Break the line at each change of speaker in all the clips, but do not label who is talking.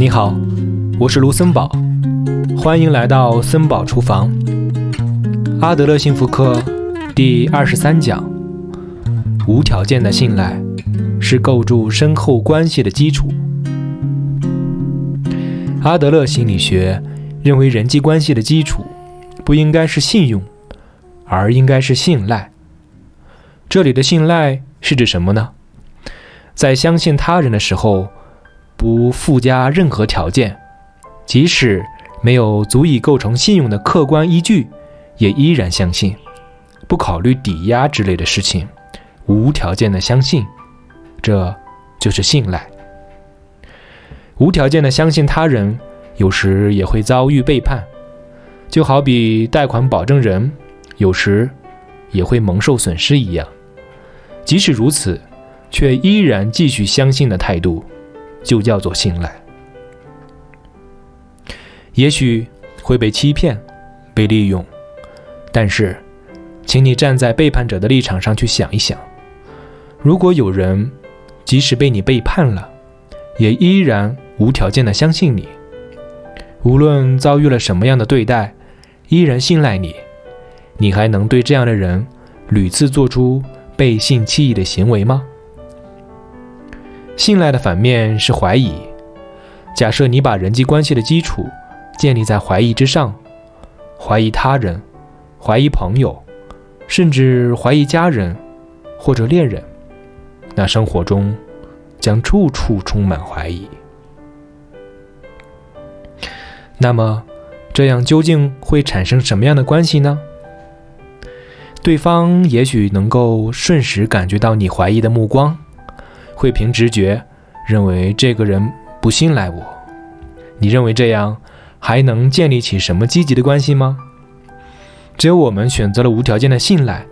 你好，我是卢森堡，欢迎来到森堡厨房。阿德勒幸福课第二十三讲：无条件的信赖是构筑深厚关系的基础。阿德勒心理学认为，人际关系的基础不应该是信用，而应该是信赖。这里的信赖是指什么呢？在相信他人的时候。不附加任何条件，即使没有足以构成信用的客观依据，也依然相信，不考虑抵押之类的事情，无条件的相信，这就是信赖。无条件的相信他人，有时也会遭遇背叛，就好比贷款保证人有时也会蒙受损失一样。即使如此，却依然继续相信的态度。就叫做信赖。也许会被欺骗、被利用，但是，请你站在背叛者的立场上去想一想：如果有人即使被你背叛了，也依然无条件的相信你，无论遭遇了什么样的对待，依然信赖你，你还能对这样的人屡次做出背信弃义的行为吗？信赖的反面是怀疑。假设你把人际关系的基础建立在怀疑之上，怀疑他人，怀疑朋友，甚至怀疑家人或者恋人，那生活中将处处充满怀疑。那么，这样究竟会产生什么样的关系呢？对方也许能够瞬时感觉到你怀疑的目光。会凭直觉认为这个人不信赖我，你认为这样还能建立起什么积极的关系吗？只有我们选择了无条件的信赖，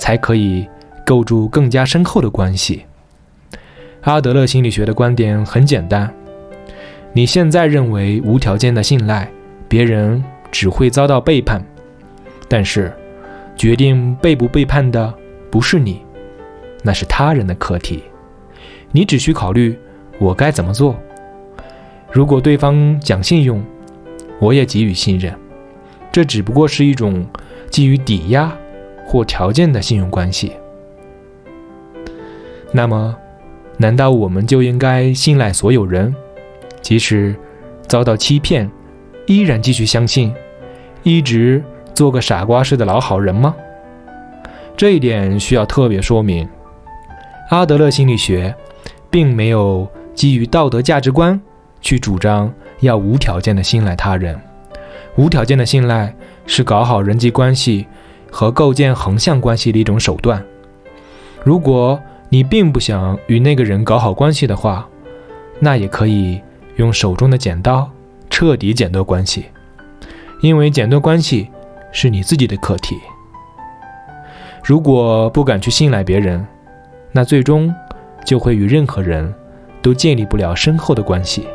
才可以构筑更加深厚的关系。阿德勒心理学的观点很简单：你现在认为无条件的信赖，别人只会遭到背叛，但是决定背不背叛的不是你，那是他人的课题。你只需考虑我该怎么做。如果对方讲信用，我也给予信任。这只不过是一种基于抵押或条件的信用关系。那么，难道我们就应该信赖所有人，即使遭到欺骗，依然继续相信，一直做个傻瓜似的老好人吗？这一点需要特别说明。阿德勒心理学。并没有基于道德价值观去主张要无条件的信赖他人。无条件的信赖是搞好人际关系和构建横向关系的一种手段。如果你并不想与那个人搞好关系的话，那也可以用手中的剪刀彻底剪断关系，因为剪断关系是你自己的课题。如果不敢去信赖别人，那最终。就会与任何人都建立不了深厚的关系。